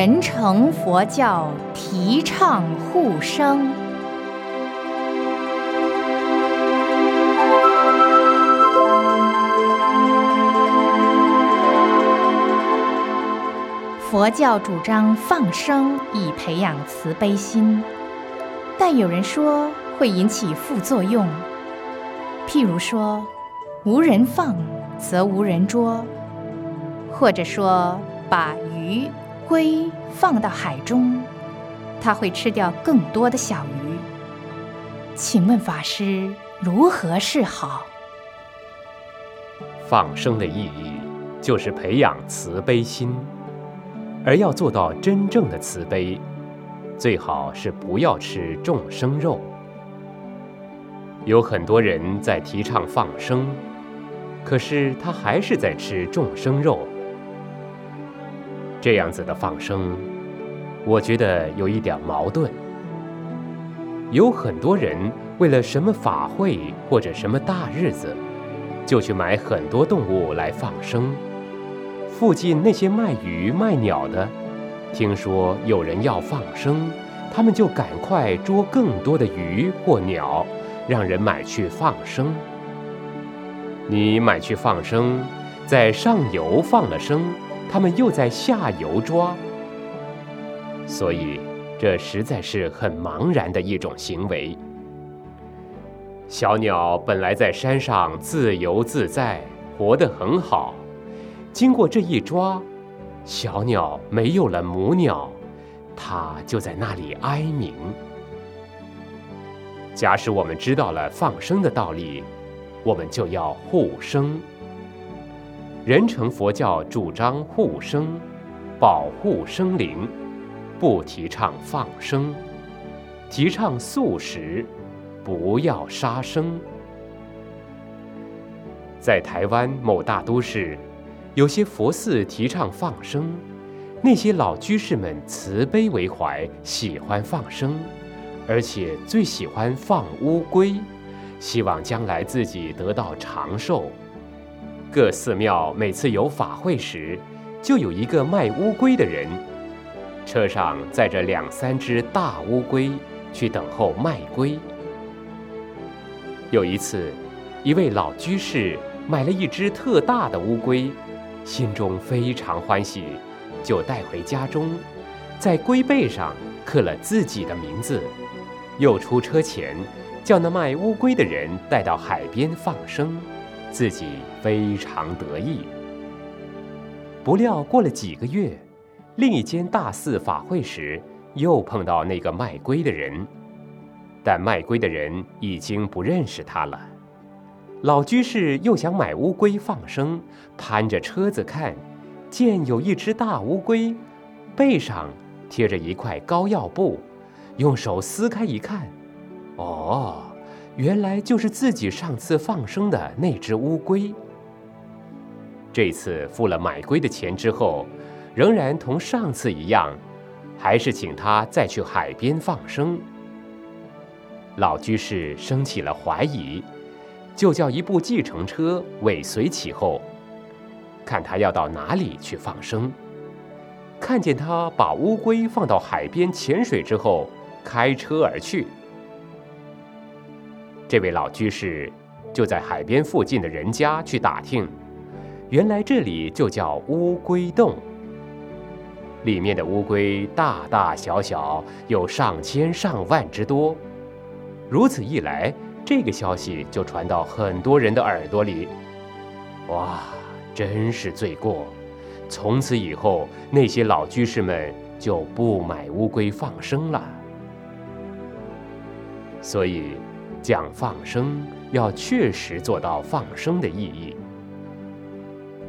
人成佛教提倡护生。佛教主张放生以培养慈悲心，但有人说会引起副作用，譬如说无人放则无人捉，或者说把鱼、龟放到海中，它会吃掉更多的小鱼。请问法师如何是好？放生的意义就是培养慈悲心。而要做到真正的慈悲，最好是不要吃众生肉。有很多人在提倡放生，可是他还是在吃众生肉。这样子的放生，我觉得有一点矛盾。有很多人为了什么法会或者什么大日子，就去买很多动物来放生。附近那些卖鱼卖鸟的，听说有人要放生，他们就赶快捉更多的鱼或鸟，让人买去放生。你买去放生，在上游放了生，他们又在下游抓，所以这实在是很茫然的一种行为。小鸟本来在山上自由自在，活得很好。经过这一抓，小鸟没有了母鸟，它就在那里哀鸣。假使我们知道了放生的道理，我们就要护生。人成佛教主张护生，保护生灵，不提倡放生，提倡素食，不要杀生。在台湾某大都市。有些佛寺提倡放生，那些老居士们慈悲为怀，喜欢放生，而且最喜欢放乌龟，希望将来自己得到长寿。各寺庙每次有法会时，就有一个卖乌龟的人，车上载着两三只大乌龟去等候卖龟。有一次，一位老居士买了一只特大的乌龟。心中非常欢喜，就带回家中，在龟背上刻了自己的名字，又出车钱，叫那卖乌龟的人带到海边放生，自己非常得意。不料过了几个月，另一间大寺法会时，又碰到那个卖龟的人，但卖龟的人已经不认识他了。老居士又想买乌龟放生，攀着车子看，见有一只大乌龟，背上贴着一块膏药布，用手撕开一看，哦，原来就是自己上次放生的那只乌龟。这次付了买龟的钱之后，仍然同上次一样，还是请他再去海边放生。老居士生起了怀疑。就叫一部计程车尾随其后，看他要到哪里去放生。看见他把乌龟放到海边潜水之后，开车而去。这位老居士就在海边附近的人家去打听，原来这里就叫乌龟洞，里面的乌龟大大小小有上千上万之多。如此一来。这个消息就传到很多人的耳朵里，哇，真是罪过！从此以后，那些老居士们就不买乌龟放生了。所以，讲放生要确实做到放生的意义。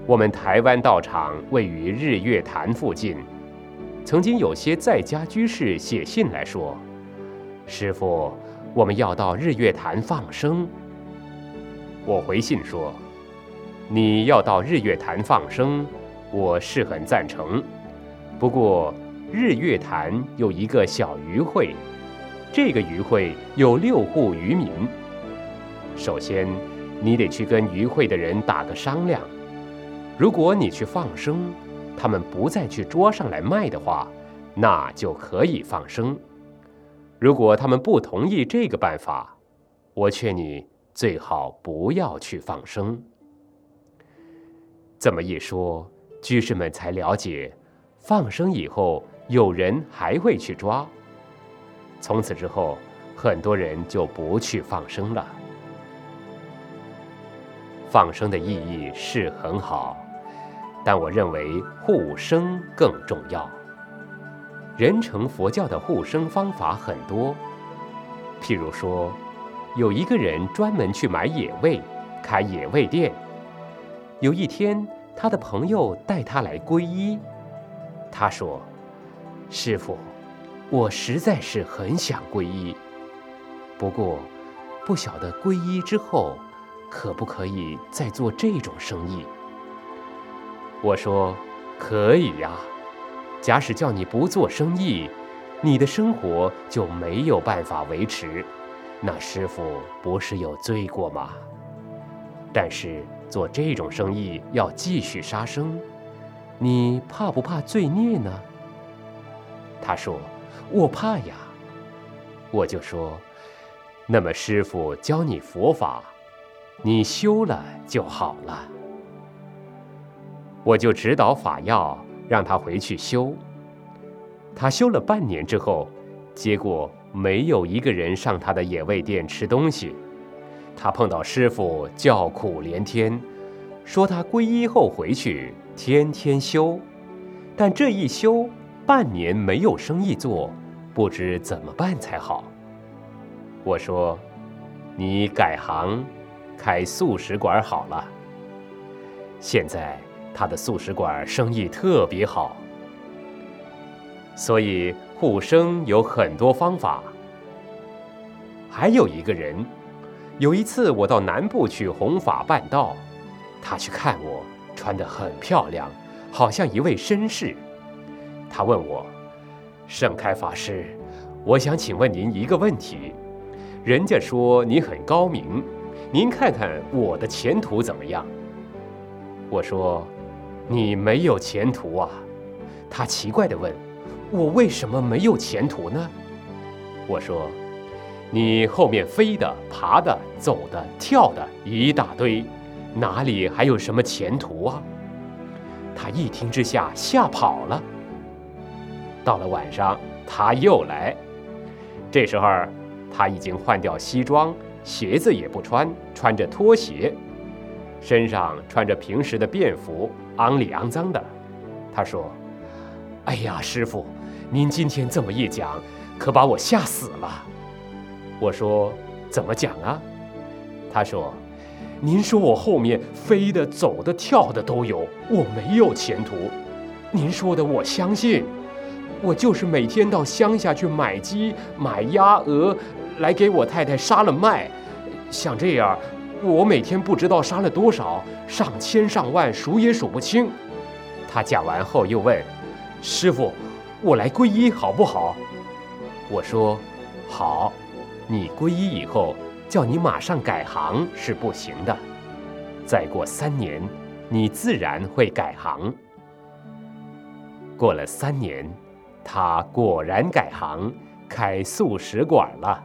我们台湾道场位于日月潭附近，曾经有些在家居士写信来说：“师傅。”我们要到日月潭放生。我回信说：“你要到日月潭放生，我是很赞成。不过日月潭有一个小渔会，这个渔会有六户渔民。首先，你得去跟渔会的人打个商量，如果你去放生，他们不再去捉上来卖的话，那就可以放生。如果他们不同意这个办法，我劝你最好不要去放生。这么一说，居士们才了解，放生以后有人还会去抓。从此之后，很多人就不去放生了。放生的意义是很好。但我认为护生更重要。人成佛教的护生方法很多，譬如说，有一个人专门去买野味，开野味店。有一天，他的朋友带他来皈依。他说：“师傅，我实在是很想皈依，不过，不晓得皈依之后，可不可以再做这种生意。”我说：“可以呀。假使叫你不做生意，你的生活就没有办法维持，那师傅不是有罪过吗？但是做这种生意要继续杀生，你怕不怕罪孽呢？”他说：“我怕呀。”我就说：“那么师傅教你佛法，你修了就好了。”我就指导法要，让他回去修。他修了半年之后，结果没有一个人上他的野味店吃东西。他碰到师傅叫苦连天，说他皈依后回去天天修，但这一修半年没有生意做，不知怎么办才好。我说：“你改行，开素食馆好了。”现在。他的素食馆生意特别好，所以护生有很多方法。还有一个人，有一次我到南部去弘法办道，他去看我，穿得很漂亮，好像一位绅士。他问我：“盛开法师，我想请问您一个问题。人家说你很高明，您看看我的前途怎么样？”我说。你没有前途啊！他奇怪地问：“我为什么没有前途呢？”我说：“你后面飞的、爬的、走的、跳的一大堆，哪里还有什么前途啊？”他一听之下吓跑了。到了晚上，他又来，这时候他已经换掉西装，鞋子也不穿，穿着拖鞋，身上穿着平时的便服。肮里肮脏的，他说：“哎呀，师傅，您今天这么一讲，可把我吓死了。”我说：“怎么讲啊？”他说：“您说我后面飞的、走的、跳的都有，我没有前途。您说的我相信，我就是每天到乡下去买鸡、买鸭、鹅，来给我太太杀了卖，像这样。”我每天不知道杀了多少，上千上万，数也数不清。他讲完后又问：“师傅，我来皈依好不好？”我说：“好。你皈依以后，叫你马上改行是不行的。再过三年，你自然会改行。”过了三年，他果然改行，开素食馆了。